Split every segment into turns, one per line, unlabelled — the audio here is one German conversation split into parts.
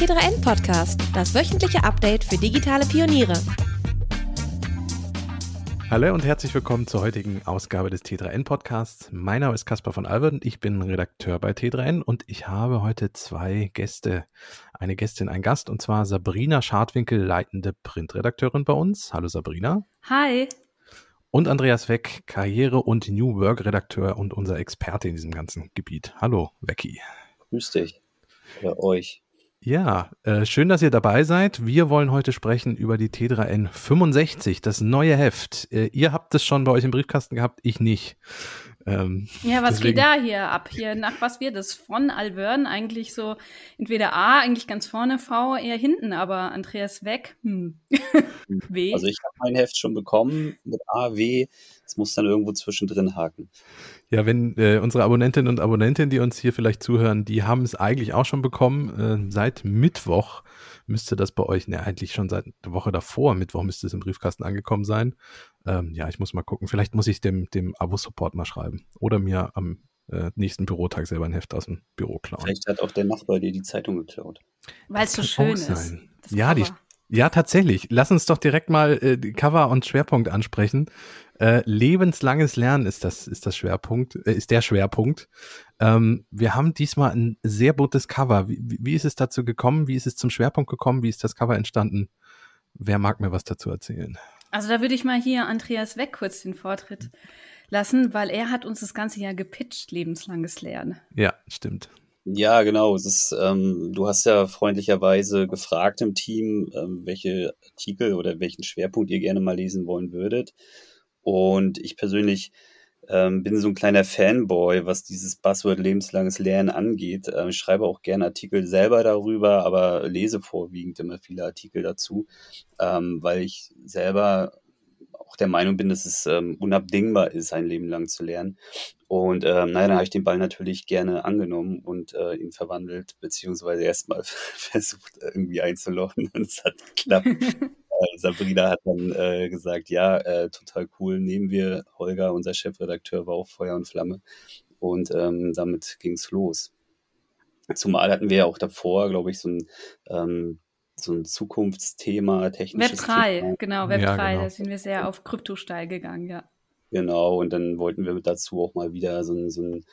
T3N Podcast, das wöchentliche Update für digitale Pioniere.
Hallo und herzlich willkommen zur heutigen Ausgabe des T3N Podcasts. Mein Name ist Caspar von Albert und ich bin Redakteur bei T3N und ich habe heute zwei Gäste. Eine Gästin, ein Gast und zwar Sabrina Schadwinkel, leitende Printredakteurin bei uns. Hallo Sabrina.
Hi.
Und Andreas Weck, Karriere- und New Work-Redakteur und unser Experte in diesem ganzen Gebiet. Hallo, Wecky.
Grüß dich. Oder euch.
Ja, äh, schön, dass ihr dabei seid. Wir wollen heute sprechen über die T3N 65, das neue Heft. Äh, ihr habt es schon bei euch im Briefkasten gehabt, ich nicht.
Ähm, ja, was deswegen. geht da hier ab? Hier nach was wird es? Von Alvern eigentlich so entweder A, eigentlich ganz vorne, V eher hinten, aber Andreas weg. Hm.
w. Also ich habe mein Heft schon bekommen mit A, W. Es muss dann irgendwo zwischendrin haken.
Ja, wenn äh, unsere Abonnentinnen und Abonnenten, die uns hier vielleicht zuhören, die haben es eigentlich auch schon bekommen. Äh, seit Mittwoch müsste das bei euch, ne, eigentlich schon seit der Woche davor, Mittwoch müsste es im Briefkasten angekommen sein. Ähm, ja, ich muss mal gucken. Vielleicht muss ich dem, dem Abo-Support mal schreiben. Oder mir am äh, nächsten Bürotag selber ein Heft aus dem Büro klauen.
Vielleicht hat auch der Nachbar dir die Zeitung geklaut.
Weil es so schön ist.
Ja, die, ja, tatsächlich. Lass uns doch direkt mal äh, Cover und Schwerpunkt ansprechen. Äh, lebenslanges Lernen ist das, ist das Schwerpunkt, äh, ist der Schwerpunkt. Ähm, wir haben diesmal ein sehr buntes Cover. Wie, wie ist es dazu gekommen? Wie ist es zum Schwerpunkt gekommen? Wie ist das Cover entstanden? Wer mag mir was dazu erzählen?
Also da würde ich mal hier Andreas Weg kurz den Vortritt lassen, weil er hat uns das ganze Jahr gepitcht, lebenslanges Lernen.
Ja, stimmt.
Ja, genau. Es ist, ähm, du hast ja freundlicherweise gefragt im Team, ähm, welche Artikel oder welchen Schwerpunkt ihr gerne mal lesen wollen würdet. Und ich persönlich ähm, bin so ein kleiner Fanboy, was dieses Buzzword lebenslanges Lernen angeht. Ähm, ich schreibe auch gerne Artikel selber darüber, aber lese vorwiegend immer viele Artikel dazu, ähm, weil ich selber auch der Meinung bin, dass es ähm, unabdingbar ist, ein Leben lang zu lernen. Und ähm, naja, dann habe ich den Ball natürlich gerne angenommen und äh, ihn verwandelt, beziehungsweise erstmal versucht, irgendwie einzulochen und es hat geklappt. Äh, Sabrina hat dann äh, gesagt, ja, äh, total cool, nehmen wir. Holger, unser Chefredakteur, war auch Feuer und Flamme. Und ähm, damit ging's los. Zumal hatten wir ja auch davor, glaube ich, so ein, ähm, so ein Zukunftsthema, technisches
Web 3, Thema. genau, Web ja, 3, genau. da sind wir sehr auf Kryptosteil gegangen, ja.
Genau, und dann wollten wir dazu auch mal wieder so ein, so ein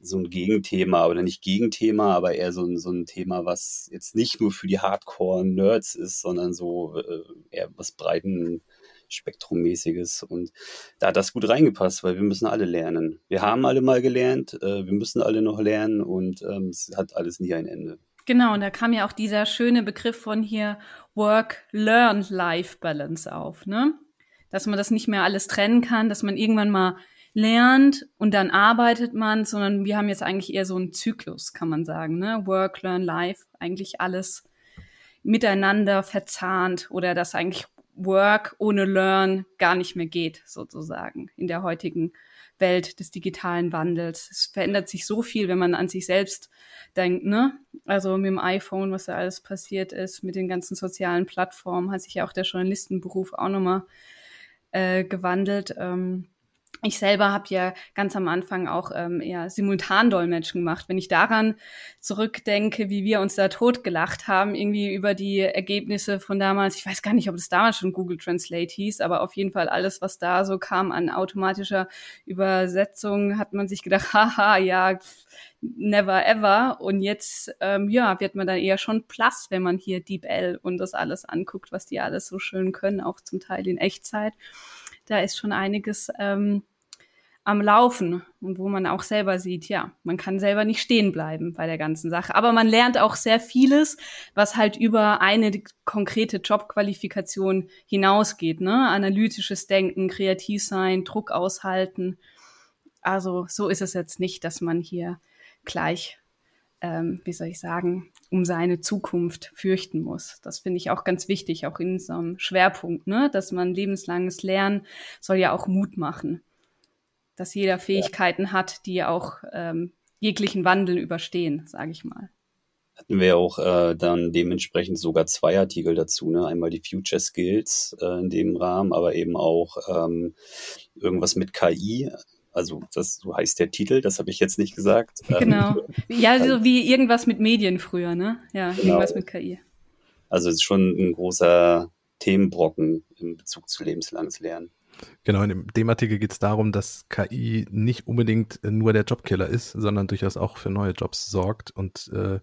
so ein Gegenthema oder nicht Gegenthema, aber eher so ein, so ein Thema, was jetzt nicht nur für die Hardcore-Nerds ist, sondern so äh, eher was breiten Spektrummäßiges. Und da hat das gut reingepasst, weil wir müssen alle lernen. Wir haben alle mal gelernt, äh, wir müssen alle noch lernen und ähm, es hat alles nie ein Ende.
Genau, und da kam ja auch dieser schöne Begriff von hier Work-Learn-Life-Balance auf, ne? Dass man das nicht mehr alles trennen kann, dass man irgendwann mal lernt und dann arbeitet man, sondern wir haben jetzt eigentlich eher so einen Zyklus, kann man sagen, ne? Work, Learn, Life, eigentlich alles miteinander verzahnt oder dass eigentlich Work ohne Learn gar nicht mehr geht, sozusagen, in der heutigen Welt des digitalen Wandels. Es verändert sich so viel, wenn man an sich selbst denkt, ne? Also mit dem iPhone, was da alles passiert ist, mit den ganzen sozialen Plattformen, hat sich ja auch der Journalistenberuf auch nochmal äh, gewandelt. Ähm, ich selber habe ja ganz am Anfang auch ähm, eher Simultandolmetschen gemacht. Wenn ich daran zurückdenke, wie wir uns da totgelacht haben, irgendwie über die Ergebnisse von damals, ich weiß gar nicht, ob es damals schon Google Translate hieß, aber auf jeden Fall alles, was da so kam an automatischer Übersetzung, hat man sich gedacht, haha, ja, never ever. Und jetzt, ähm, ja, wird man dann eher schon plus, wenn man hier DeepL und das alles anguckt, was die alles so schön können, auch zum Teil in Echtzeit. Da ist schon einiges ähm, am Laufen und wo man auch selber sieht, ja, man kann selber nicht stehen bleiben bei der ganzen Sache. Aber man lernt auch sehr vieles, was halt über eine konkrete Jobqualifikation hinausgeht, ne? Analytisches Denken, kreativ sein, Druck aushalten. Also so ist es jetzt nicht, dass man hier gleich, ähm, wie soll ich sagen, um seine Zukunft fürchten muss. Das finde ich auch ganz wichtig, auch in so einem Schwerpunkt, ne? dass man lebenslanges Lernen soll ja auch Mut machen dass jeder Fähigkeiten ja. hat, die auch ähm, jeglichen Wandel überstehen, sage ich mal.
Hatten wir auch äh, dann dementsprechend sogar zwei Artikel dazu, ne? Einmal die Future Skills äh, in dem Rahmen, aber eben auch ähm, irgendwas mit KI, Also das so heißt der Titel, das habe ich jetzt nicht gesagt.
Genau. Ja, so wie irgendwas mit Medien früher, ne? Ja, genau. irgendwas mit KI.
Also es ist schon ein großer Themenbrocken in Bezug zu lebenslanges Lernen.
Genau, in dem Artikel geht es darum, dass KI nicht unbedingt nur der Jobkiller ist, sondern durchaus auch für neue Jobs sorgt und äh,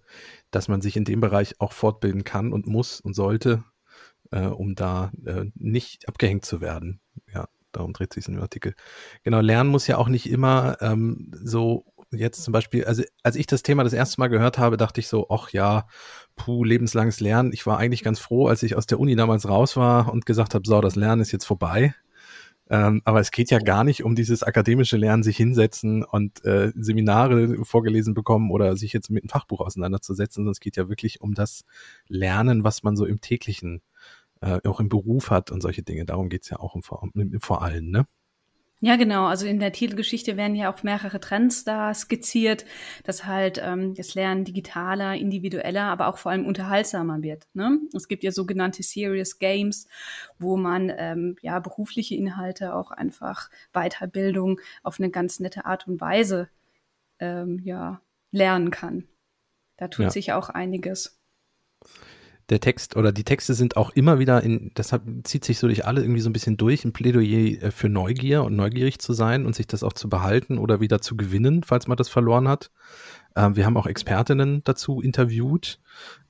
dass man sich in dem Bereich auch fortbilden kann und muss und sollte, äh, um da äh, nicht abgehängt zu werden. Ja, darum dreht sich es in dem Artikel. Genau, Lernen muss ja auch nicht immer ähm, so jetzt zum Beispiel, also als ich das Thema das erste Mal gehört habe, dachte ich so, ach ja, puh, lebenslanges Lernen. Ich war eigentlich ganz froh, als ich aus der Uni damals raus war und gesagt habe, so, das Lernen ist jetzt vorbei. Ähm, aber es geht ja gar nicht um dieses akademische Lernen, sich hinsetzen und äh, Seminare vorgelesen bekommen oder sich jetzt mit einem Fachbuch auseinanderzusetzen, sondern es geht ja wirklich um das Lernen, was man so im täglichen, äh, auch im Beruf hat und solche Dinge. Darum geht's ja auch im, im, vor allem, ne?
Ja, genau. Also in der Titelgeschichte werden ja auch mehrere Trends da skizziert, dass halt ähm, das Lernen digitaler, individueller, aber auch vor allem unterhaltsamer wird. Ne? Es gibt ja sogenannte Serious Games, wo man ähm, ja berufliche Inhalte auch einfach Weiterbildung auf eine ganz nette Art und Weise ähm, ja lernen kann. Da tut ja. sich auch einiges
der Text oder die Texte sind auch immer wieder in, deshalb zieht sich so durch alle irgendwie so ein bisschen durch, ein Plädoyer äh, für Neugier und neugierig zu sein und sich das auch zu behalten oder wieder zu gewinnen, falls man das verloren hat. Ähm, wir haben auch Expertinnen dazu interviewt.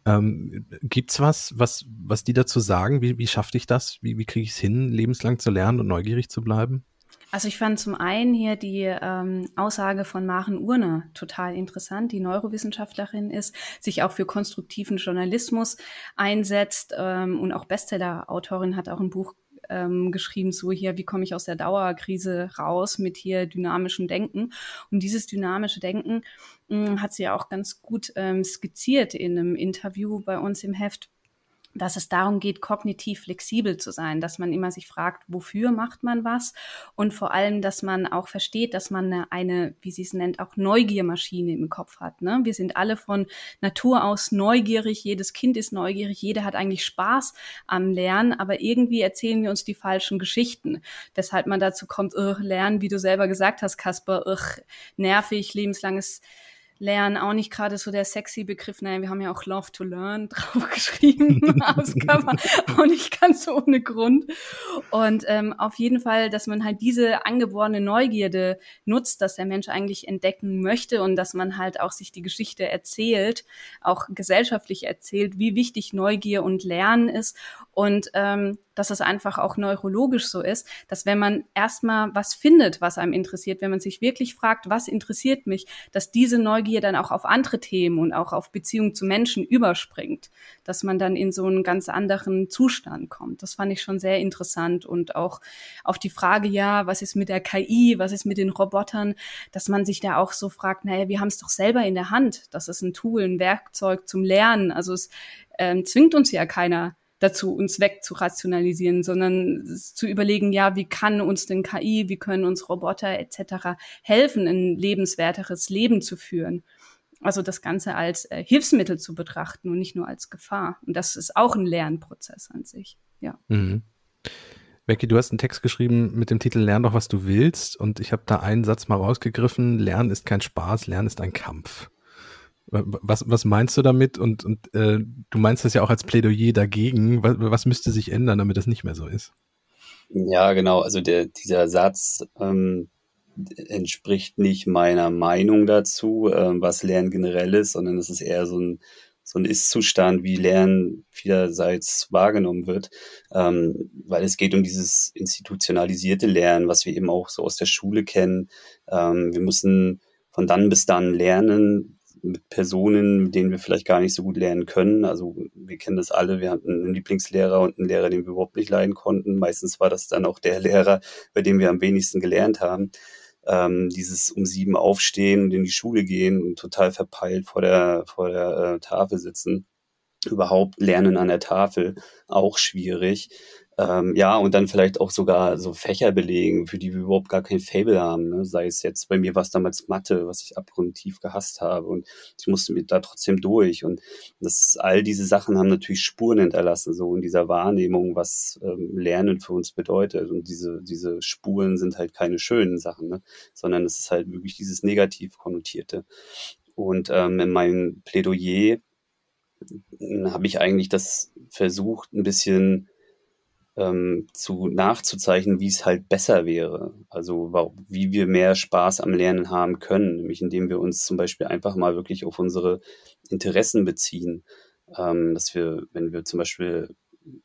Ähm, gibt's was, was, was die dazu sagen? Wie, wie schaffe ich das? Wie, wie kriege ich es hin, lebenslang zu lernen und neugierig zu bleiben?
Also ich fand zum einen hier die ähm, Aussage von Maren Urne total interessant, die Neurowissenschaftlerin ist, sich auch für konstruktiven Journalismus einsetzt ähm, und auch Bestseller-Autorin hat auch ein Buch ähm, geschrieben, so hier, wie komme ich aus der Dauerkrise raus mit hier dynamischem Denken. Und dieses dynamische Denken mh, hm, hat sie ja auch ganz gut ähm, skizziert in einem Interview bei uns im Heft dass es darum geht, kognitiv flexibel zu sein, dass man immer sich fragt, wofür macht man was und vor allem, dass man auch versteht, dass man eine, wie sie es nennt, auch Neugiermaschine im Kopf hat. Ne? Wir sind alle von Natur aus neugierig, jedes Kind ist neugierig, jeder hat eigentlich Spaß am Lernen, aber irgendwie erzählen wir uns die falschen Geschichten, weshalb man dazu kommt, lernen, wie du selber gesagt hast, Kasper, nervig, lebenslanges Lernen auch nicht gerade so der sexy Begriff. Naja, wir haben ja auch Love to Learn draufgeschrieben. man auch nicht ganz ohne Grund. Und ähm, auf jeden Fall, dass man halt diese angeborene Neugierde nutzt, dass der Mensch eigentlich entdecken möchte und dass man halt auch sich die Geschichte erzählt, auch gesellschaftlich erzählt, wie wichtig Neugier und Lernen ist. Und ähm, dass es einfach auch neurologisch so ist, dass wenn man erstmal was findet, was einem interessiert, wenn man sich wirklich fragt, was interessiert mich, dass diese Neugier dann auch auf andere Themen und auch auf Beziehungen zu Menschen überspringt, dass man dann in so einen ganz anderen Zustand kommt. Das fand ich schon sehr interessant und auch auf die Frage, ja, was ist mit der KI, was ist mit den Robotern, dass man sich da auch so fragt, naja, wir haben es doch selber in der Hand. Das ist ein Tool, ein Werkzeug zum Lernen. Also es ähm, zwingt uns ja keiner dazu, uns wegzurationalisieren, sondern zu überlegen, ja, wie kann uns denn KI, wie können uns Roboter etc. helfen, ein lebenswerteres Leben zu führen. Also das Ganze als äh, Hilfsmittel zu betrachten und nicht nur als Gefahr. Und das ist auch ein Lernprozess an sich. Ja. Mhm.
Becky, du hast einen Text geschrieben mit dem Titel Lern doch, was du willst. Und ich habe da einen Satz mal rausgegriffen. Lernen ist kein Spaß, Lernen ist ein Kampf. Was, was meinst du damit? Und, und äh, du meinst das ja auch als Plädoyer dagegen. Was, was müsste sich ändern, damit das nicht mehr so ist?
Ja, genau. Also der, dieser Satz ähm, entspricht nicht meiner Meinung dazu, ähm, was Lernen generell ist, sondern es ist eher so ein, so ein Ist-Zustand, wie Lernen vielerseits wahrgenommen wird, ähm, weil es geht um dieses institutionalisierte Lernen, was wir eben auch so aus der Schule kennen. Ähm, wir müssen von dann bis dann lernen, mit Personen, mit denen wir vielleicht gar nicht so gut lernen können. Also wir kennen das alle, wir hatten einen Lieblingslehrer und einen Lehrer, den wir überhaupt nicht leiden konnten. Meistens war das dann auch der Lehrer, bei dem wir am wenigsten gelernt haben. Ähm, dieses um sieben aufstehen und in die Schule gehen und total verpeilt vor der, vor der äh, Tafel sitzen. Überhaupt lernen an der Tafel auch schwierig. Ähm, ja, und dann vielleicht auch sogar so Fächer belegen, für die wir überhaupt gar kein Fable haben. Ne? Sei es jetzt, bei mir war es damals Mathe, was ich abgrundtief gehasst habe. Und ich musste mir da trotzdem durch. Und das, all diese Sachen haben natürlich Spuren hinterlassen, so in dieser Wahrnehmung, was ähm, Lernen für uns bedeutet. Und diese, diese Spuren sind halt keine schönen Sachen, ne? sondern es ist halt wirklich dieses negativ konnotierte. Und ähm, in meinem Plädoyer hm, habe ich eigentlich das versucht, ein bisschen ähm, zu nachzuzeichnen, wie es halt besser wäre. Also wie wir mehr Spaß am Lernen haben können, nämlich indem wir uns zum Beispiel einfach mal wirklich auf unsere Interessen beziehen. Ähm, dass wir, wenn wir zum Beispiel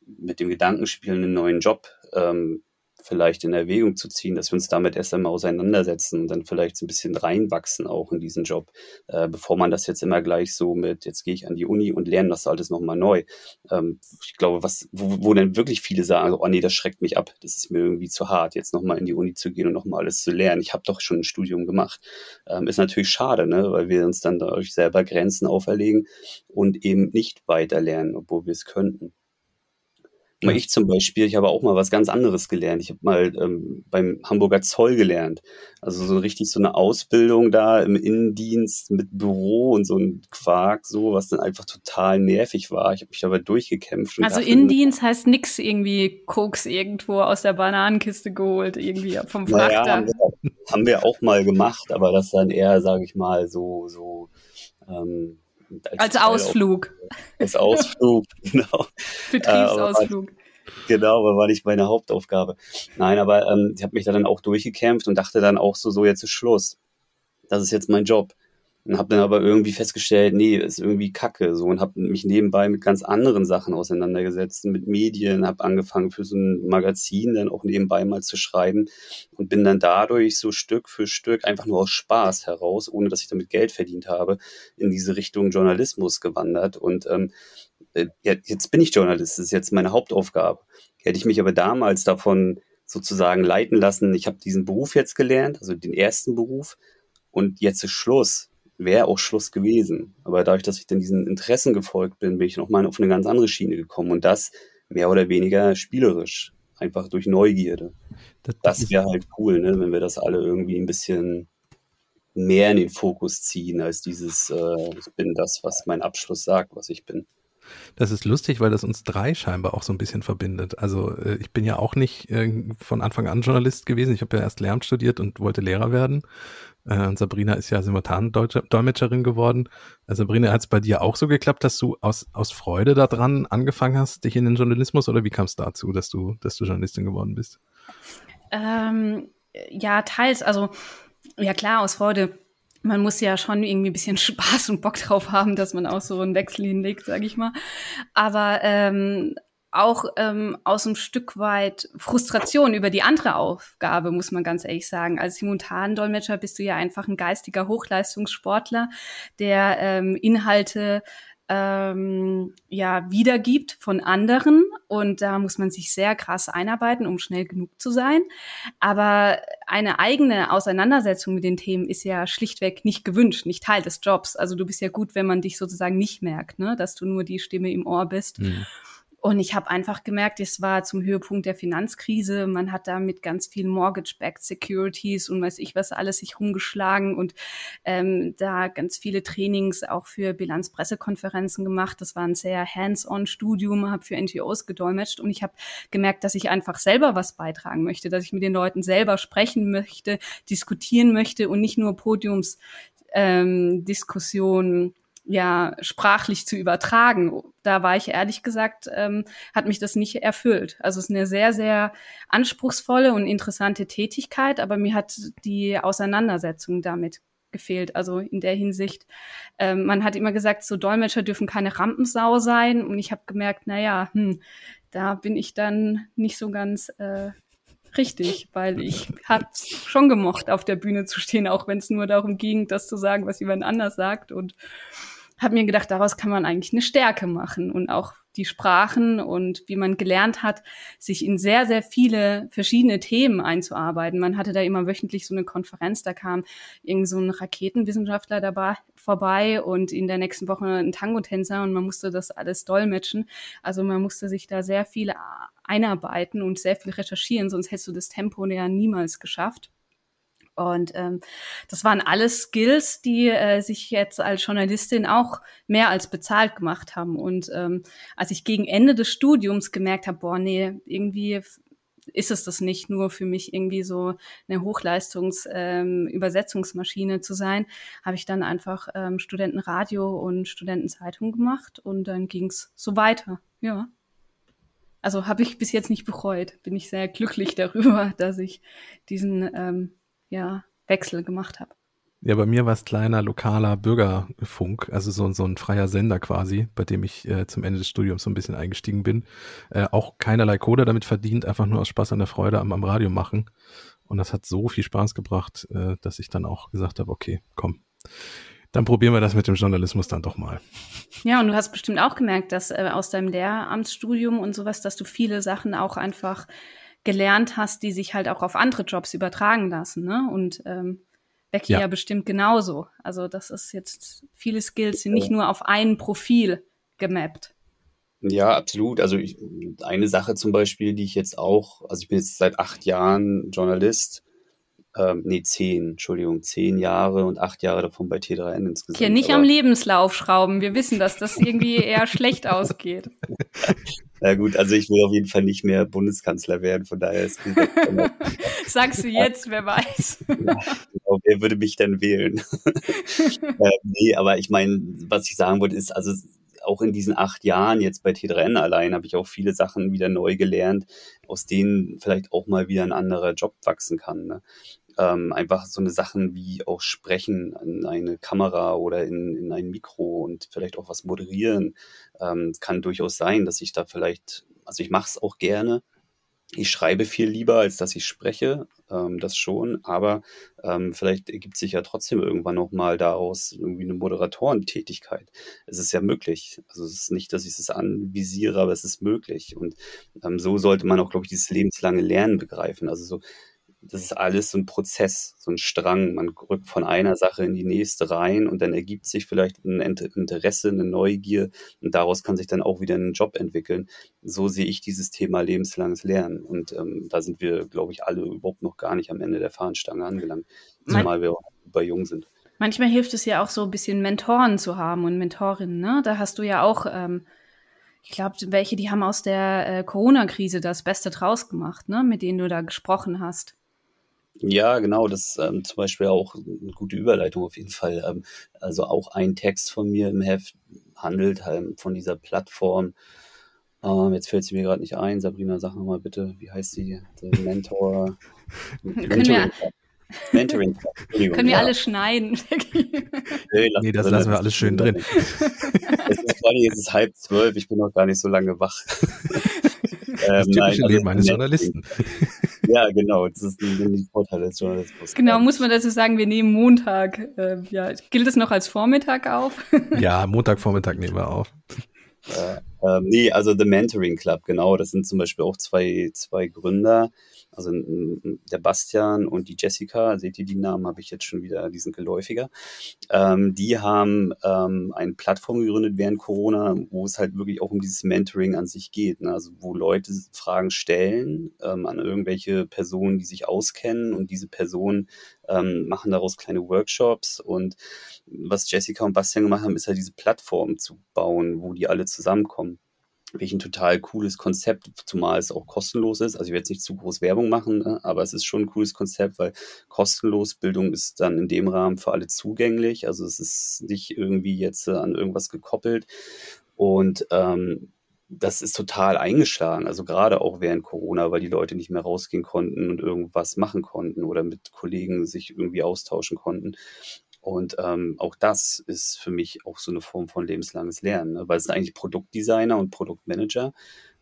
mit dem Gedanken spielen, einen neuen Job ähm, vielleicht in Erwägung zu ziehen, dass wir uns damit erst einmal auseinandersetzen und dann vielleicht so ein bisschen reinwachsen auch in diesen Job, äh, bevor man das jetzt immer gleich so mit, jetzt gehe ich an die Uni und lerne das alles nochmal neu. Ähm, ich glaube, was, wo, wo dann wirklich viele sagen, oh nee, das schreckt mich ab, das ist mir irgendwie zu hart, jetzt nochmal in die Uni zu gehen und nochmal alles zu lernen. Ich habe doch schon ein Studium gemacht. Ähm, ist natürlich schade, ne? weil wir uns dann dadurch selber Grenzen auferlegen und eben nicht weiter lernen, obwohl wir es könnten. Ja. Ich zum Beispiel, ich habe auch mal was ganz anderes gelernt. Ich habe mal ähm, beim Hamburger Zoll gelernt. Also so richtig so eine Ausbildung da im Innendienst mit Büro und so ein Quark, so, was dann einfach total nervig war. Ich habe mich aber durchgekämpft.
also dachte, Innendienst heißt nix irgendwie Koks irgendwo aus der Bananenkiste geholt, irgendwie vom Frachter. Naja,
haben, wir, haben wir auch mal gemacht, aber das dann eher, sage ich mal, so, so ähm,
als, als Ausflug.
als Ausflug, genau.
Betriebsausflug.
Äh, genau, aber war nicht meine Hauptaufgabe. Nein, aber ähm, ich habe mich da dann auch durchgekämpft und dachte dann auch so, so jetzt ist Schluss. Das ist jetzt mein Job. Und habe dann aber irgendwie festgestellt, nee, ist irgendwie kacke so und habe mich nebenbei mit ganz anderen Sachen auseinandergesetzt, mit Medien, habe angefangen für so ein Magazin dann auch nebenbei mal zu schreiben und bin dann dadurch so Stück für Stück einfach nur aus Spaß heraus, ohne dass ich damit Geld verdient habe, in diese Richtung Journalismus gewandert und ähm, äh, jetzt bin ich Journalist, das ist jetzt meine Hauptaufgabe. Hätte ich mich aber damals davon sozusagen leiten lassen, ich habe diesen Beruf jetzt gelernt, also den ersten Beruf und jetzt ist Schluss wäre auch Schluss gewesen. Aber dadurch, dass ich dann diesen Interessen gefolgt bin, bin ich nochmal auf eine ganz andere Schiene gekommen und das mehr oder weniger spielerisch, einfach durch Neugierde. Das, das wäre halt cool, ne, wenn wir das alle irgendwie ein bisschen mehr in den Fokus ziehen, als dieses, äh, ich bin das, was mein Abschluss sagt, was ich bin.
Das ist lustig, weil das uns drei scheinbar auch so ein bisschen verbindet. Also äh, ich bin ja auch nicht äh, von Anfang an Journalist gewesen. Ich habe ja erst Lehramt studiert und wollte Lehrer werden. Äh, und Sabrina ist ja simultan Dolmetscherin geworden. Sabrina, hat es bei dir auch so geklappt, dass du aus, aus Freude daran angefangen hast, dich in den Journalismus oder wie kam es dazu, dass du, dass du Journalistin geworden bist?
Ähm, ja, teils. Also ja klar, aus Freude man muss ja schon irgendwie ein bisschen Spaß und Bock drauf haben, dass man auch so einen Wechsel hinlegt, sage ich mal. Aber ähm, auch ähm, aus einem Stück weit Frustration über die andere Aufgabe, muss man ganz ehrlich sagen. Als Simultandolmetscher bist du ja einfach ein geistiger Hochleistungssportler, der ähm, Inhalte ähm, ja wiedergibt von anderen und da muss man sich sehr krass einarbeiten, um schnell genug zu sein. Aber eine eigene Auseinandersetzung mit den Themen ist ja schlichtweg nicht gewünscht, nicht Teil des Jobs. Also du bist ja gut, wenn man dich sozusagen nicht merkt, ne, dass du nur die Stimme im Ohr bist. Mhm. Und ich habe einfach gemerkt, es war zum Höhepunkt der Finanzkrise. Man hat da mit ganz vielen Mortgage-backed Securities und weiß ich was alles sich rumgeschlagen und ähm, da ganz viele Trainings auch für Bilanzpressekonferenzen gemacht. Das war ein sehr hands-on-Studium, habe für NGOs gedolmetscht und ich habe gemerkt, dass ich einfach selber was beitragen möchte, dass ich mit den Leuten selber sprechen möchte, diskutieren möchte und nicht nur Podiumsdiskussionen ähm, ja sprachlich zu übertragen. Da war ich ehrlich gesagt, ähm, hat mich das nicht erfüllt. Also es ist eine sehr, sehr anspruchsvolle und interessante Tätigkeit, aber mir hat die Auseinandersetzung damit gefehlt. Also in der Hinsicht, ähm, man hat immer gesagt, so Dolmetscher dürfen keine Rampensau sein. Und ich habe gemerkt, na ja, hm, da bin ich dann nicht so ganz äh, richtig, weil ich hab's schon gemocht, auf der Bühne zu stehen, auch wenn es nur darum ging, das zu sagen, was jemand anders sagt. Und habe mir gedacht, daraus kann man eigentlich eine Stärke machen und auch die Sprachen und wie man gelernt hat, sich in sehr, sehr viele verschiedene Themen einzuarbeiten. Man hatte da immer wöchentlich so eine Konferenz, da kam irgend so ein Raketenwissenschaftler dabei vorbei und in der nächsten Woche ein Tango-Tänzer und man musste das alles dolmetschen. Also man musste sich da sehr viel einarbeiten und sehr viel recherchieren, sonst hättest du das Tempo ja niemals geschafft. Und ähm, das waren alles Skills, die äh, sich jetzt als Journalistin auch mehr als bezahlt gemacht haben. Und ähm, als ich gegen Ende des Studiums gemerkt habe, boah, nee, irgendwie ist es das nicht nur für mich irgendwie so eine Hochleistungs-Übersetzungsmaschine ähm, zu sein, habe ich dann einfach ähm, Studentenradio und Studentenzeitung gemacht und dann ging's so weiter. Ja. Also habe ich bis jetzt nicht bereut. Bin ich sehr glücklich darüber, dass ich diesen ähm, ja, Wechsel gemacht habe.
Ja, bei mir war es kleiner lokaler Bürgerfunk, also so, so ein freier Sender quasi, bei dem ich äh, zum Ende des Studiums so ein bisschen eingestiegen bin. Äh, auch keinerlei Kohle damit verdient, einfach nur aus Spaß an der Freude am, am Radio machen. Und das hat so viel Spaß gebracht, äh, dass ich dann auch gesagt habe, okay, komm, dann probieren wir das mit dem Journalismus dann doch mal.
Ja, und du hast bestimmt auch gemerkt, dass äh, aus deinem Lehramtsstudium und sowas, dass du viele Sachen auch einfach gelernt hast, die sich halt auch auf andere Jobs übertragen lassen. Ne? Und ähm, Becky ja. ja bestimmt genauso. Also das ist jetzt, viele Skills sind nicht nur auf ein Profil gemappt.
Ja, absolut. Also ich, eine Sache zum Beispiel, die ich jetzt auch, also ich bin jetzt seit acht Jahren Journalist ähm, nee, zehn, Entschuldigung, zehn Jahre und acht Jahre davon bei T3N insgesamt.
Hier nicht am Lebenslauf schrauben. Wir wissen, dass das irgendwie eher schlecht ausgeht.
Na gut, also ich will auf jeden Fall nicht mehr Bundeskanzler werden, von daher ist
Sagst du jetzt, wer weiß.
ja, genau, wer würde mich denn wählen? äh, nee, aber ich meine, was ich sagen wollte, ist, also auch in diesen acht Jahren jetzt bei T3N allein habe ich auch viele Sachen wieder neu gelernt, aus denen vielleicht auch mal wieder ein anderer Job wachsen kann. Ne? Ähm, einfach so eine Sachen wie auch sprechen in eine Kamera oder in, in ein Mikro und vielleicht auch was moderieren. Ähm, kann durchaus sein, dass ich da vielleicht, also ich mache es auch gerne. Ich schreibe viel lieber, als dass ich spreche, ähm, das schon, aber ähm, vielleicht ergibt sich ja trotzdem irgendwann nochmal daraus irgendwie eine Moderatorentätigkeit. Es ist ja möglich. Also es ist nicht, dass ich es anvisiere, aber es ist möglich. Und ähm, so sollte man auch, glaube ich, dieses lebenslange Lernen begreifen. Also so das ist alles so ein Prozess, so ein Strang. Man rückt von einer Sache in die nächste rein und dann ergibt sich vielleicht ein Interesse, eine Neugier und daraus kann sich dann auch wieder ein Job entwickeln. So sehe ich dieses Thema lebenslanges Lernen und ähm, da sind wir, glaube ich, alle überhaupt noch gar nicht am Ende der Fahnenstange angelangt, zumal wir auch über jung sind.
Manchmal hilft es ja auch so ein bisschen Mentoren zu haben und Mentorinnen. Ne? Da hast du ja auch ähm, ich glaube, welche, die haben aus der äh, Corona-Krise das Beste draus gemacht, ne, mit denen du da gesprochen hast.
Ja, genau, das ist ähm, zum Beispiel auch eine gute Überleitung auf jeden Fall. Ähm, also auch ein Text von mir im Heft handelt halt von dieser Plattform. Ähm, jetzt fällt sie mir gerade nicht ein. Sabrina, sag nochmal bitte, wie heißt sie? Der Mentor.
Können wir, Mentoring. Können wir ja. alle schneiden?
nee, nee, das lassen wir alles schön drin.
es ist funny, es ist halb zwölf, ich bin noch gar nicht so lange wach.
das ähm, typische nein, also Leben eines Journalisten.
Ja, genau. Das ist ein Vorteil des Journalismus.
Genau, muss man dazu sagen, wir nehmen Montag. Äh, ja, gilt es noch als Vormittag auf?
ja, Montagvormittag nehmen wir auf.
Äh, ähm, nee, also The Mentoring Club, genau. Das sind zum Beispiel auch zwei, zwei Gründer also der Bastian und die Jessica, seht ihr die Namen, habe ich jetzt schon wieder, die sind geläufiger. Ähm, die haben ähm, eine Plattform gegründet während Corona, wo es halt wirklich auch um dieses Mentoring an sich geht. Ne? Also wo Leute Fragen stellen ähm, an irgendwelche Personen, die sich auskennen und diese Personen ähm, machen daraus kleine Workshops und was Jessica und Bastian gemacht haben, ist halt diese Plattform zu bauen, wo die alle zusammenkommen wirklich ein total cooles Konzept, zumal es auch kostenlos ist. Also ich werde jetzt nicht zu groß Werbung machen, ne? aber es ist schon ein cooles Konzept, weil kostenlos Bildung ist dann in dem Rahmen für alle zugänglich. Also es ist nicht irgendwie jetzt äh, an irgendwas gekoppelt. Und ähm, das ist total eingeschlagen, also gerade auch während Corona, weil die Leute nicht mehr rausgehen konnten und irgendwas machen konnten oder mit Kollegen sich irgendwie austauschen konnten. Und ähm, auch das ist für mich auch so eine Form von lebenslanges Lernen, ne? weil es sind eigentlich Produktdesigner und Produktmanager,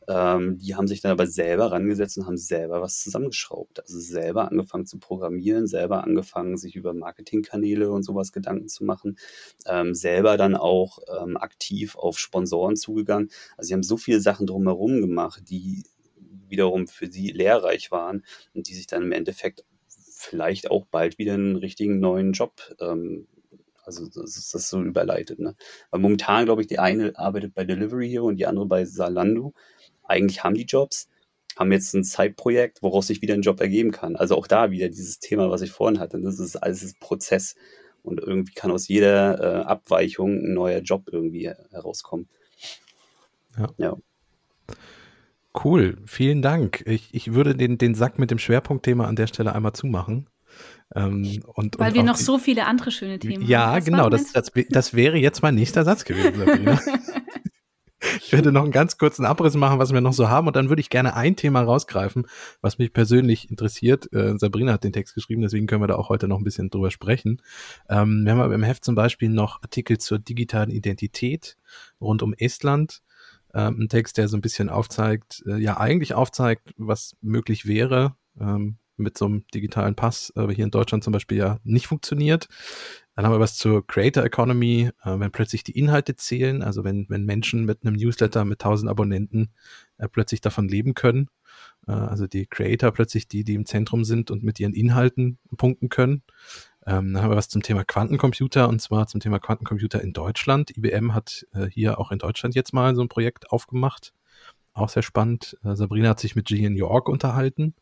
Ähm, die haben sich dann aber selber rangesetzt und haben selber was zusammengeschraubt. Also selber angefangen zu programmieren, selber angefangen, sich über Marketingkanäle und sowas Gedanken zu machen, ähm, selber dann auch ähm, aktiv auf Sponsoren zugegangen. Also sie haben so viele Sachen drumherum gemacht, die wiederum für sie lehrreich waren und die sich dann im Endeffekt vielleicht auch bald wieder einen richtigen neuen Job ähm, also das ist das so überleitet. Ne? Weil momentan, glaube ich, die eine arbeitet bei Delivery Hero und die andere bei Salando eigentlich haben die Jobs, haben jetzt ein Zeitprojekt, woraus sich wieder ein Job ergeben kann. Also auch da wieder dieses Thema, was ich vorhin hatte. Das ist alles ein Prozess. Und irgendwie kann aus jeder äh, Abweichung ein neuer Job irgendwie herauskommen.
Ja. ja. Cool, vielen Dank. Ich, ich würde den, den Sack mit dem Schwerpunktthema an der Stelle einmal zumachen.
Ähm, und, Weil und wir noch so viele andere schöne Themen
ja, haben. Ja, genau, das, das, das, wäre jetzt mein nächster Satz gewesen, Sabrina. Ich werde noch einen ganz kurzen Abriss machen, was wir noch so haben und dann würde ich gerne ein Thema rausgreifen, was mich persönlich interessiert. Äh, Sabrina hat den Text geschrieben, deswegen können wir da auch heute noch ein bisschen drüber sprechen. Ähm, wir haben aber im Heft zum Beispiel noch Artikel zur digitalen Identität rund um Estland. Ähm, ein Text, der so ein bisschen aufzeigt, äh, ja eigentlich aufzeigt, was möglich wäre, ähm, mit so einem digitalen Pass, aber hier in Deutschland zum Beispiel ja nicht funktioniert. Dann haben wir was zur Creator Economy, äh, wenn plötzlich die Inhalte zählen, also wenn, wenn Menschen mit einem Newsletter mit 1000 Abonnenten äh, plötzlich davon leben können, äh, also die Creator plötzlich die, die im Zentrum sind und mit ihren Inhalten punkten können. Ähm, dann haben wir was zum Thema Quantencomputer und zwar zum Thema Quantencomputer in Deutschland. IBM hat äh, hier auch in Deutschland jetzt mal so ein Projekt aufgemacht. Auch sehr spannend. Äh, Sabrina hat sich mit Gian York unterhalten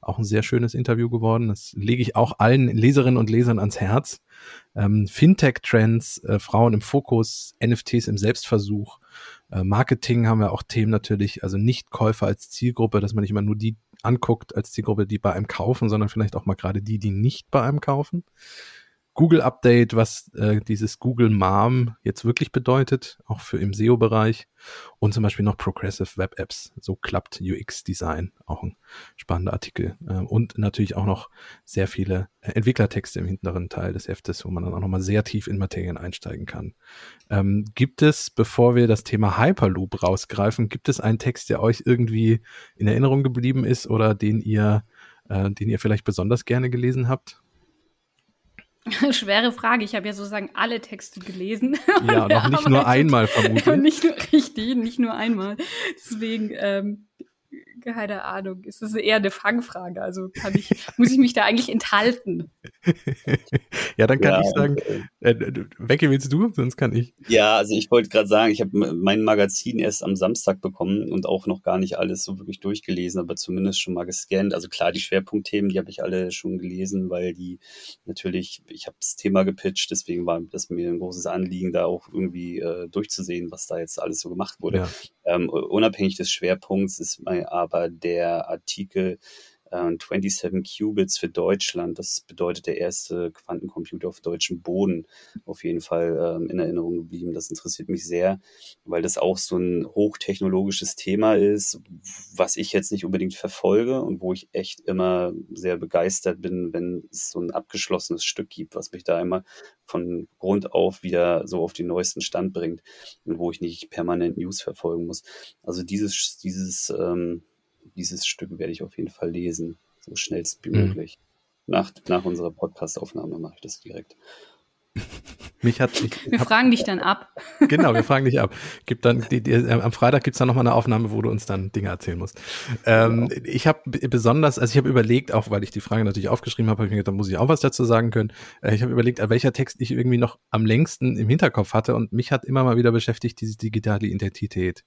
auch ein sehr schönes Interview geworden. Das lege ich auch allen Leserinnen und Lesern ans Herz. Ähm, Fintech-Trends, äh, Frauen im Fokus, NFTs im Selbstversuch, äh, Marketing haben wir auch Themen natürlich, also Nichtkäufer als Zielgruppe, dass man nicht immer nur die anguckt als Zielgruppe, die bei einem kaufen, sondern vielleicht auch mal gerade die, die nicht bei einem kaufen. Google Update, was äh, dieses Google Mom jetzt wirklich bedeutet, auch für im SEO-Bereich und zum Beispiel noch Progressive Web Apps. So klappt UX Design, auch ein spannender Artikel. Äh, und natürlich auch noch sehr viele äh, Entwicklertexte im hinteren Teil des Heftes, wo man dann auch nochmal sehr tief in Materien einsteigen kann. Ähm, gibt es, bevor wir das Thema Hyperloop rausgreifen, gibt es einen Text, der euch irgendwie in Erinnerung geblieben ist oder den ihr, äh, den ihr vielleicht besonders gerne gelesen habt?
Schwere Frage. Ich habe ja sozusagen alle Texte gelesen.
Ja, noch nicht nur einmal vermutlich.
nicht nur richtig, nicht nur einmal. Deswegen ähm, keine Ahnung. Es ist eher eine Fangfrage. Also kann ich, muss ich mich da eigentlich enthalten?
ja, dann kann ja, ich sagen, äh, Wecke willst du, sonst kann ich.
Ja, also ich wollte gerade sagen, ich habe mein Magazin erst am Samstag bekommen und auch noch gar nicht alles so wirklich durchgelesen, aber zumindest schon mal gescannt. Also klar, die Schwerpunktthemen, die habe ich alle schon gelesen, weil die natürlich, ich habe das Thema gepitcht, deswegen war das mir ein großes Anliegen, da auch irgendwie äh, durchzusehen, was da jetzt alles so gemacht wurde. Ja. Ähm, unabhängig des Schwerpunkts ist mein, aber der Artikel äh, 27 Qubits für Deutschland, das bedeutet der erste Quantencomputer auf deutschem Boden, auf jeden Fall ähm, in Erinnerung geblieben. Das interessiert mich sehr, weil das auch so ein hochtechnologisches Thema ist, was ich jetzt nicht unbedingt verfolge und wo ich echt immer sehr begeistert bin, wenn es so ein abgeschlossenes Stück gibt, was mich da immer von Grund auf wieder so auf den neuesten Stand bringt und wo ich nicht permanent News verfolgen muss. Also dieses, dieses ähm, dieses Stück werde ich auf jeden Fall lesen, so schnellst wie mhm. möglich. Mhm. Nach, nach unserer Podcast-Aufnahme mache ich das direkt.
Mich hat,
ich wir hab, fragen dich dann ab.
Genau, wir fragen dich ab. Gibt dann die, die, äh, am Freitag gibt's dann nochmal eine Aufnahme, wo du uns dann Dinge erzählen musst. Ähm, genau. Ich habe besonders, also ich habe überlegt, auch weil ich die Frage natürlich aufgeschrieben habe, habe ich mir gedacht, da muss ich auch was dazu sagen können. Äh, ich habe überlegt, welcher Text ich irgendwie noch am längsten im Hinterkopf hatte und mich hat immer mal wieder beschäftigt diese digitale Identität.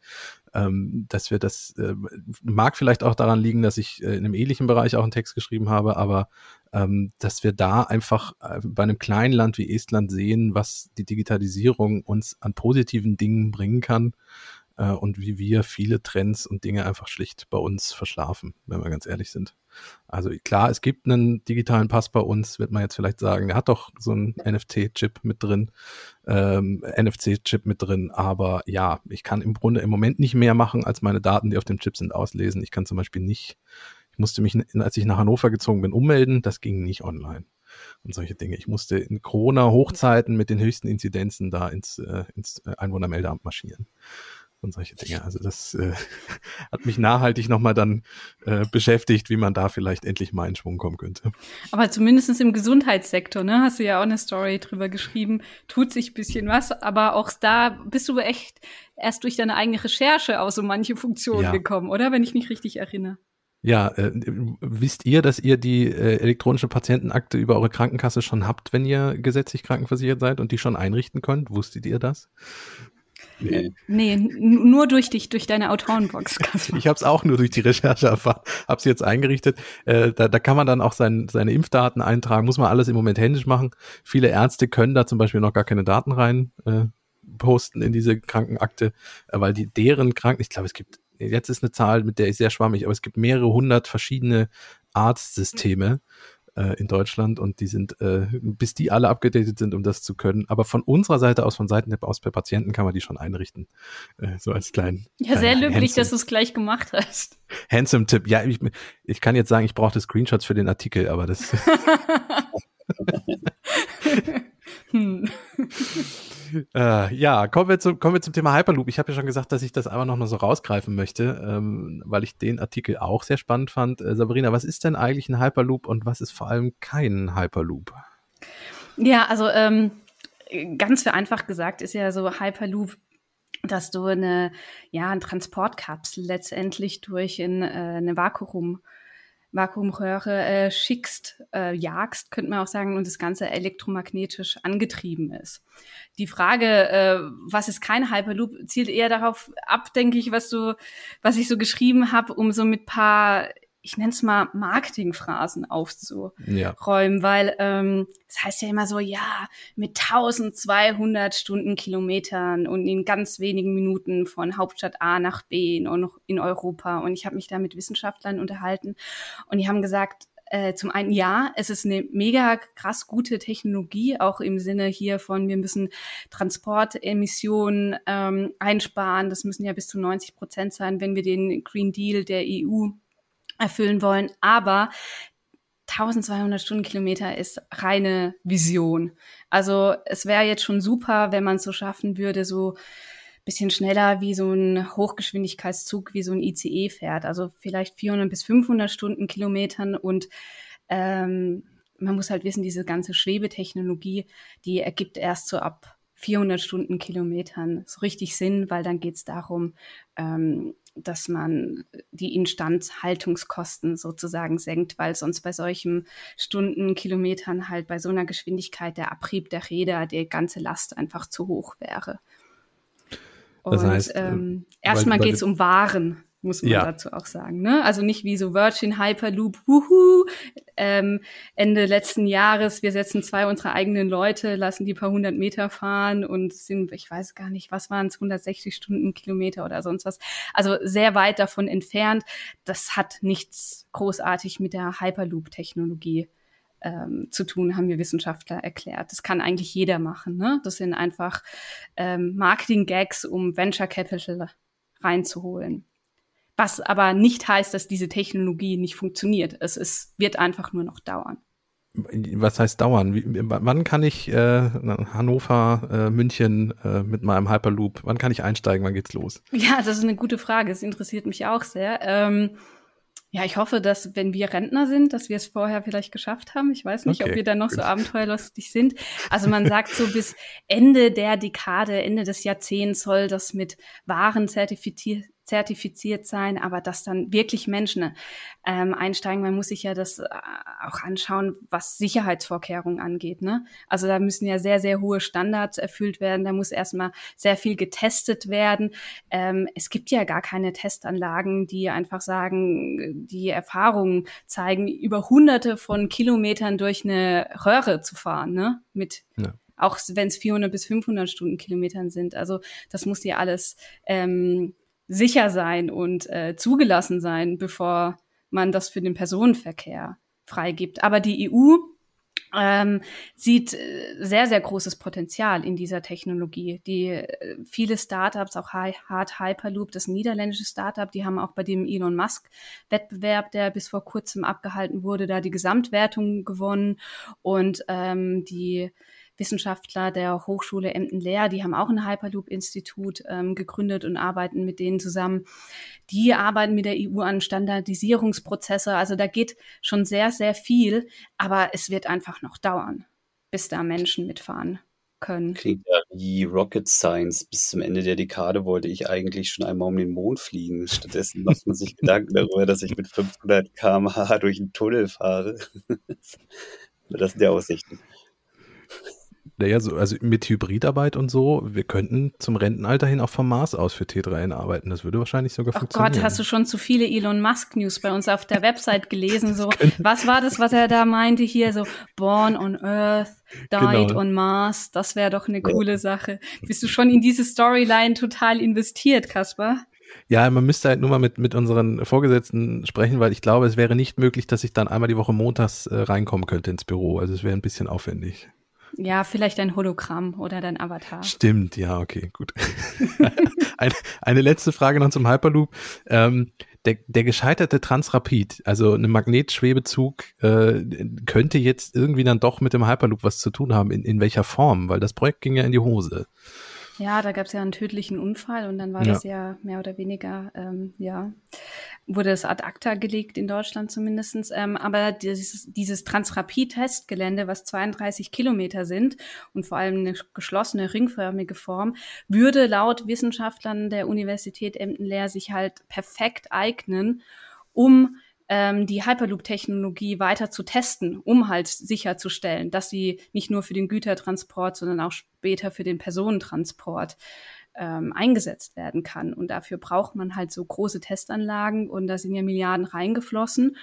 Ähm, dass wir das, äh, mag vielleicht auch daran liegen, dass ich äh, in einem ähnlichen Bereich auch einen Text geschrieben habe, aber ähm, dass wir da einfach äh, bei einem kleinen Land wie Estland sehen, was die Digitalisierung uns an positiven Dingen bringen kann äh, und wie wir viele Trends und Dinge einfach schlicht bei uns verschlafen, wenn wir ganz ehrlich sind. Also klar, es gibt einen digitalen Pass bei uns, wird man jetzt vielleicht sagen, der hat doch so einen NFT-Chip mit drin, ähm, NFC-Chip mit drin, aber ja, ich kann im Grunde im Moment nicht mehr machen, als meine Daten, die auf dem Chip sind, auslesen. Ich kann zum Beispiel nicht ich musste mich, als ich nach Hannover gezogen bin, ummelden. Das ging nicht online. Und solche Dinge. Ich musste in Corona-Hochzeiten mit den höchsten Inzidenzen da ins, äh, ins Einwohnermeldeamt marschieren. und solche Dinge. Also das äh, hat mich nachhaltig nochmal dann äh, beschäftigt, wie man da vielleicht endlich mal in Schwung kommen könnte.
Aber zumindest im Gesundheitssektor, ne, hast du ja auch eine Story drüber geschrieben, tut sich bisschen was, aber auch da bist du echt erst durch deine eigene Recherche aus so manche Funktionen ja. gekommen, oder? Wenn ich mich richtig erinnere.
Ja, äh, wisst ihr, dass ihr die äh, elektronische Patientenakte über eure Krankenkasse schon habt, wenn ihr gesetzlich krankenversichert seid und die schon einrichten könnt? Wusstet ihr das?
Nee. nee, nur durch dich, durch deine Autorenbox.
ich habe es auch nur durch die Recherche erfahren, habe es jetzt eingerichtet. Äh, da, da kann man dann auch sein, seine Impfdaten eintragen, muss man alles im Moment händisch machen. Viele Ärzte können da zum Beispiel noch gar keine Daten rein äh, posten in diese Krankenakte, äh, weil die deren Kranken, ich glaube, es gibt, jetzt ist eine Zahl, mit der ich sehr schwammig, aber es gibt mehrere hundert verschiedene Arztsysteme äh, in Deutschland und die sind, äh, bis die alle abgedatet sind, um das zu können. Aber von unserer Seite aus, von Seiten der aus per Patienten kann man die schon einrichten. Äh, so als kleinen.
Ja, sehr löblich, dass du es gleich gemacht hast.
Handsome Tipp. Ja, ich, ich kann jetzt sagen, ich brauchte Screenshots für den Artikel, aber das. hm. äh, ja, kommen wir, zu, kommen wir zum Thema Hyperloop. Ich habe ja schon gesagt, dass ich das einfach noch mal so rausgreifen möchte, ähm, weil ich den Artikel auch sehr spannend fand. Äh, Sabrina, was ist denn eigentlich ein Hyperloop und was ist vor allem kein Hyperloop?
Ja, also ähm, ganz vereinfacht gesagt ist ja so Hyperloop dass du eine, ja, ein Transportkapsel letztendlich durch in, äh, eine Vakuum Vakuumröhre äh, schickst, äh, jagst, könnte man auch sagen, und das Ganze elektromagnetisch angetrieben ist. Die Frage, äh, was ist kein Hyperloop, zielt eher darauf ab, denke ich, was du, was ich so geschrieben habe, um so mit paar ich nenne es mal Marketingphrasen aufzuräumen, ja. weil ähm, das heißt ja immer so, ja, mit 1200 Stundenkilometern und in ganz wenigen Minuten von Hauptstadt A nach B in, in Europa. Und ich habe mich da mit Wissenschaftlern unterhalten und die haben gesagt, äh, zum einen ja, es ist eine mega krass gute Technologie, auch im Sinne hier von, wir müssen Transportemissionen ähm, einsparen. Das müssen ja bis zu 90 Prozent sein, wenn wir den Green Deal der EU erfüllen wollen. Aber 1200 Stundenkilometer ist reine Vision. Also es wäre jetzt schon super, wenn man es so schaffen würde, so bisschen schneller wie so ein Hochgeschwindigkeitszug, wie so ein ICE fährt. Also vielleicht 400 bis 500 Stundenkilometern und ähm, man muss halt wissen, diese ganze Schwebetechnologie, die ergibt erst so ab 400 Stundenkilometern so richtig Sinn, weil dann geht es darum, ähm, dass man die Instandhaltungskosten sozusagen senkt, weil sonst bei solchen Stundenkilometern halt bei so einer Geschwindigkeit der Abrieb der Räder, die ganze Last einfach zu hoch wäre. Und das heißt, ähm, erstmal geht es um Waren muss man ja. dazu auch sagen. Ne? Also nicht wie so Virgin Hyperloop, wuhu, ähm, Ende letzten Jahres, wir setzen zwei unserer eigenen Leute, lassen die paar hundert Meter fahren und sind, ich weiß gar nicht, was waren es, 160 Stundenkilometer oder sonst was. Also sehr weit davon entfernt. Das hat nichts großartig mit der Hyperloop-Technologie ähm, zu tun, haben wir Wissenschaftler erklärt. Das kann eigentlich jeder machen. Ne? Das sind einfach ähm, Marketing-Gags, um Venture Capital reinzuholen. Was aber nicht heißt, dass diese Technologie nicht funktioniert. Es ist, wird einfach nur noch dauern.
Was heißt dauern? Wie, wann kann ich äh, Hannover, äh, München äh, mit meinem Hyperloop, wann kann ich einsteigen? Wann geht's los?
Ja, das ist eine gute Frage. Es interessiert mich auch sehr. Ähm, ja, ich hoffe, dass wenn wir Rentner sind, dass wir es vorher vielleicht geschafft haben. Ich weiß nicht, okay. ob wir dann noch so abenteuerlustig sind. Also man sagt so bis Ende der Dekade, Ende des Jahrzehnts soll das mit Waren zertifiziert zertifiziert sein, aber dass dann wirklich Menschen ähm, einsteigen. Man muss sich ja das äh, auch anschauen, was Sicherheitsvorkehrungen angeht. Ne? Also da müssen ja sehr, sehr hohe Standards erfüllt werden. Da muss erstmal sehr viel getestet werden. Ähm, es gibt ja gar keine Testanlagen, die einfach sagen, die Erfahrungen zeigen, über hunderte von Kilometern durch eine Röhre zu fahren, ne? Mit ja auch wenn es 400 bis 500 Stundenkilometern sind. Also das muss ja alles ähm, sicher sein und äh, zugelassen sein, bevor man das für den Personenverkehr freigibt. Aber die EU ähm, sieht äh, sehr, sehr großes Potenzial in dieser Technologie. Die äh, viele Startups, auch Hard Hyperloop, das niederländische Startup, die haben auch bei dem Elon Musk Wettbewerb, der bis vor kurzem abgehalten wurde, da die Gesamtwertung gewonnen und ähm, die Wissenschaftler der Hochschule Emden-Lehr, die haben auch ein Hyperloop-Institut ähm, gegründet und arbeiten mit denen zusammen. Die arbeiten mit der EU an Standardisierungsprozesse. Also da geht schon sehr, sehr viel, aber es wird einfach noch dauern, bis da Menschen mitfahren können.
Klingt ja wie Rocket Science. Bis zum Ende der Dekade wollte ich eigentlich schon einmal um den Mond fliegen. Stattdessen macht man sich Gedanken darüber, dass ich mit 500 km/h durch einen Tunnel fahre. das sind die Aussichten.
Naja, so, also mit Hybridarbeit und so, wir könnten zum Rentenalter hin auch vom Mars aus für T3N arbeiten. Das würde wahrscheinlich sogar oh funktionieren.
Gott, hast du schon zu viele Elon Musk News bei uns auf der Website gelesen? So, was war das, was er da meinte hier? So, born on Earth, died genau. on Mars. Das wäre doch eine coole. Sache. Bist du schon in diese Storyline total investiert, Kaspar?
Ja, man müsste halt nur mal mit, mit unseren Vorgesetzten sprechen, weil ich glaube, es wäre nicht möglich, dass ich dann einmal die Woche montags äh, reinkommen könnte ins Büro. Also es wäre ein bisschen aufwendig.
Ja, vielleicht ein Hologramm oder dein Avatar.
Stimmt, ja, okay, gut. eine, eine letzte Frage noch zum Hyperloop. Ähm, der, der gescheiterte Transrapid, also ein Magnetschwebezug, äh, könnte jetzt irgendwie dann doch mit dem Hyperloop was zu tun haben. In, in welcher Form? Weil das Projekt ging ja in die Hose.
Ja, da gab es ja einen tödlichen Unfall und dann war ja. das ja mehr oder weniger, ähm, ja, wurde es ad acta gelegt in Deutschland zumindestens. Ähm, aber dieses, dieses Transrapid-Testgelände, was 32 Kilometer sind und vor allem eine geschlossene, ringförmige Form, würde laut Wissenschaftlern der Universität Emden-Lehr sich halt perfekt eignen, um ähm, die Hyperloop-Technologie weiter zu testen, um halt sicherzustellen, dass sie nicht nur für den Gütertransport, sondern auch später für den Personentransport ähm, eingesetzt werden kann. Und dafür braucht man halt so große Testanlagen und da sind ja Milliarden reingeflossen.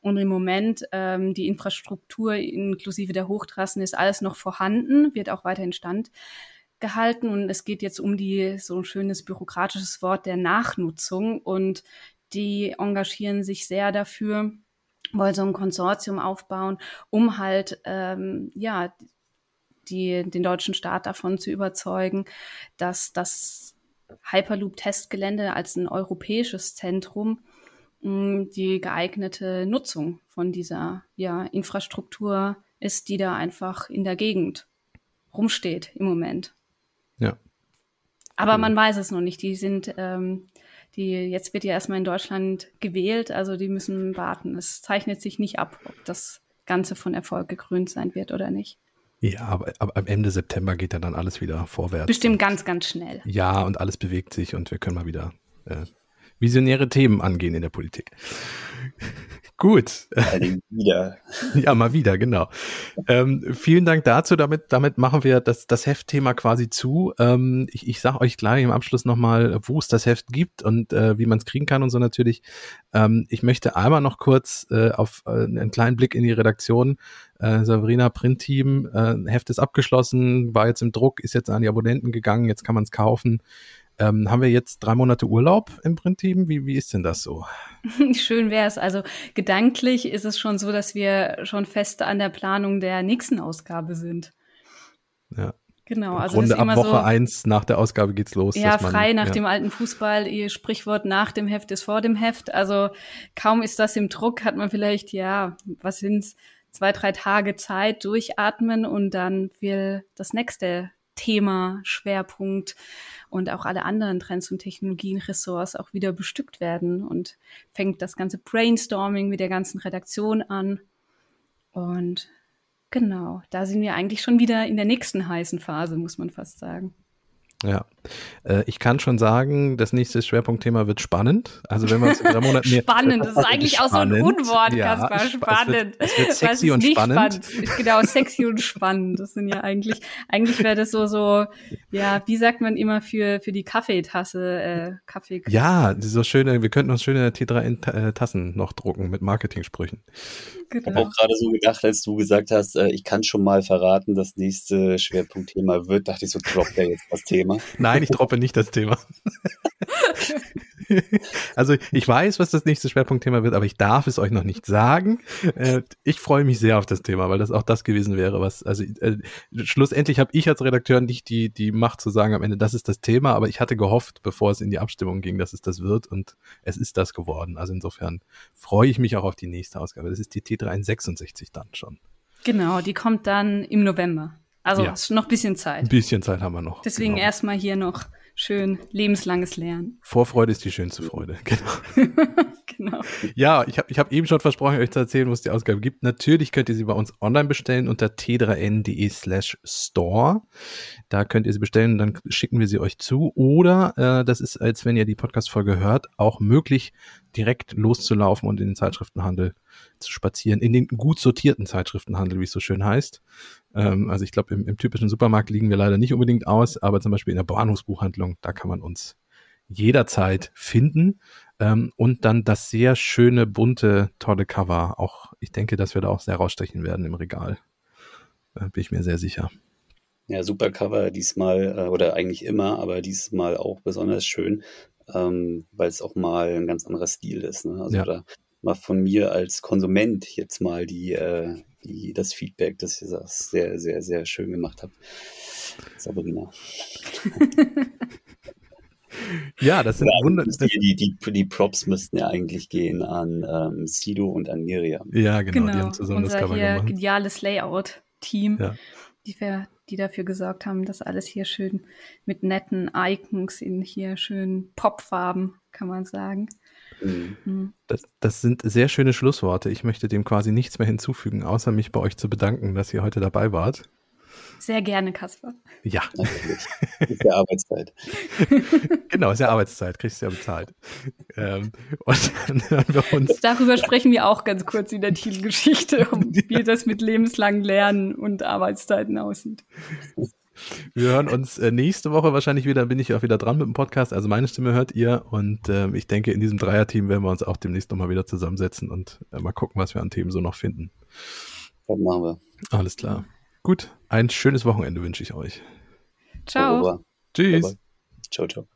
Und im Moment ähm, die Infrastruktur inklusive der Hochtrassen ist alles noch vorhanden, wird auch weiter in gehalten und es geht jetzt um die so ein schönes bürokratisches Wort der Nachnutzung und die engagieren sich sehr dafür, wollen so ein Konsortium aufbauen, um halt ähm, ja die, den deutschen Staat davon zu überzeugen, dass das Hyperloop-Testgelände als ein europäisches Zentrum mh, die geeignete Nutzung von dieser ja, Infrastruktur ist, die da einfach in der Gegend rumsteht im Moment.
Ja.
Aber man weiß es noch nicht. Die sind ähm, die jetzt wird ja erstmal in Deutschland gewählt, also die müssen warten. Es zeichnet sich nicht ab, ob das Ganze von Erfolg gekrönt sein wird oder nicht.
Ja, aber, aber am Ende September geht ja dann alles wieder vorwärts.
Bestimmt ganz, ganz schnell.
Ja, und alles bewegt sich und wir können mal wieder äh, visionäre Themen angehen in der Politik. Gut.
wieder.
Ja, mal wieder, genau. Ähm, vielen Dank dazu. Damit, damit machen wir das, das Heftthema quasi zu. Ähm, ich ich sage euch gleich im Abschluss nochmal, wo es das Heft gibt und äh, wie man es kriegen kann und so natürlich. Ähm, ich möchte einmal noch kurz äh, auf äh, einen kleinen Blick in die Redaktion. Äh, Sabrina Printteam, äh, Heft ist abgeschlossen, war jetzt im Druck, ist jetzt an die Abonnenten gegangen, jetzt kann man es kaufen. Ähm, haben wir jetzt drei Monate Urlaub im Printteam? Wie, wie ist denn das so?
Schön wäre es. Also gedanklich ist es schon so, dass wir schon fest an der Planung der nächsten Ausgabe sind.
Ja.
Genau,
also Grunde ab Woche so, eins nach der Ausgabe geht's los.
Ja, man, frei nach ja. dem alten Fußball, ihr Sprichwort nach dem Heft ist vor dem Heft. Also kaum ist das im Druck, hat man vielleicht, ja, was sind's, zwei, drei Tage Zeit durchatmen und dann will das nächste Thema, Schwerpunkt und auch alle anderen Trends und Technologien, Ressorts auch wieder bestückt werden und fängt das ganze Brainstorming mit der ganzen Redaktion an. Und genau, da sind wir eigentlich schon wieder in der nächsten heißen Phase, muss man fast sagen.
Ja, äh, ich kann schon sagen, das nächste Schwerpunktthema wird spannend. Also wenn wir uns in drei Monaten
spannend, das ist eigentlich spannend. auch so ein Unwort, ja, Kaspar, spannend.
Es wird, es wird sexy und spannend.
spannend. Genau, sexy und spannend. Das sind ja eigentlich, eigentlich wäre das so so, ja, wie sagt man immer für für die Kaffeetasse, äh, Kaffee.
Ja, so schöne. Wir könnten uns schöne T3 Tassen noch drucken mit Marketingsprüchen.
Genau. Ich habe auch gerade so gedacht, als du gesagt hast, äh, ich kann schon mal verraten, das nächste Schwerpunktthema wird, dachte ich so, droppt er jetzt das Thema.
Nein, ich droppe nicht das Thema. also ich weiß, was das nächste Schwerpunktthema wird, aber ich darf es euch noch nicht sagen. Äh, ich freue mich sehr auf das Thema, weil das auch das gewesen wäre, was, also äh, schlussendlich habe ich als Redakteur nicht die, die Macht zu sagen am Ende, das ist das Thema, aber ich hatte gehofft, bevor es in die Abstimmung ging, dass es das wird und es ist das geworden. Also insofern freue ich mich auch auf die nächste Ausgabe. Das ist die T366 dann schon.
Genau, die kommt dann im November. Also
Ja.
noch ein bisschen
Ein
Zeit.
bisschen Zeit haben wir noch.
Deswegen
genau.
erstmal hier noch schön lebenslanges Lernen.
Vorfreude ist die schönste Freude. Genau.
genau.
Ja, ich habe ich hab eben schon versprochen, euch zu erzählen, wo es die Ausgabe gibt. Natürlich könnt ihr sie bei uns online bestellen unter t3n.de slash store. Da könnt ihr sie bestellen, dann schicken wir sie euch zu. Oder äh, das ist, als wenn ihr die Podcast-Folge hört, auch möglich, direkt loszulaufen und in den Zeitschriftenhandel zu spazieren. In den gut sortierten Zeitschriftenhandel, wie es so schön heißt. Ähm, also ich glaube, im, im typischen Supermarkt liegen wir leider nicht unbedingt aus, aber zum Beispiel in der Bahnhofsbuchhandlung, da kann man uns jederzeit finden. Ähm, und dann das sehr schöne, bunte, tolle Cover. Auch, ich denke, dass wir da auch sehr rausstechen werden im Regal. Äh, bin ich mir sehr sicher.
Ja, super Cover diesmal, äh, oder eigentlich immer, aber diesmal auch besonders schön, ähm, weil es auch mal ein ganz anderer Stil ist. Ne? Also
Ja.
da mal von mir als Konsument jetzt mal die, äh, die, das Feedback, dass ihr das sehr, sehr, sehr schön gemacht habt. Sabrina.
Ja, das sind
Ja,
Wunder.
die,
Das,
die, die, die Props müssten ja eigentlich gehen an ähm, Sido und an Miriam.
ja, genau, die
Genau.
haben zusammen das
Unser
Cover
hier
gemacht.
geniales Layout-Team,
Ja.
die, wir, die dafür gesorgt haben, dass alles hier schön mit netten Icons in hier schönen Popfarben, kann man sagen.
Mhm.
Mhm.
Das, das sind sehr schöne Schlussworte. Ich möchte dem quasi nichts mehr hinzufügen, außer mich bei euch zu bedanken, dass ihr heute dabei wart.
Sehr gerne, Kasper.
Ja,
Natürlich. Ist ja Arbeitszeit.
genau, ist ja Arbeitszeit, kriegst du ja bezahlt. Ähm, und dann hören wir uns
Darüber sprechen wir auch ganz kurz in der Titelgeschichte, um wie das mit lebenslangen Lernen und Arbeitszeiten aussieht.
Wir hören uns äh, nächste Woche wahrscheinlich wieder, bin ich auch wieder dran mit dem Podcast. Also meine Stimme hört ihr und ähm, ich denke, in diesem Dreierteam werden wir uns auch demnächst nochmal wieder zusammensetzen und äh, mal gucken, was wir an Themen so noch finden.
Das machen wir.
Alles klar. Gut, ein schönes Wochenende wünsche ich euch.
Ciao.
Tschüss.
Ciao, ciao.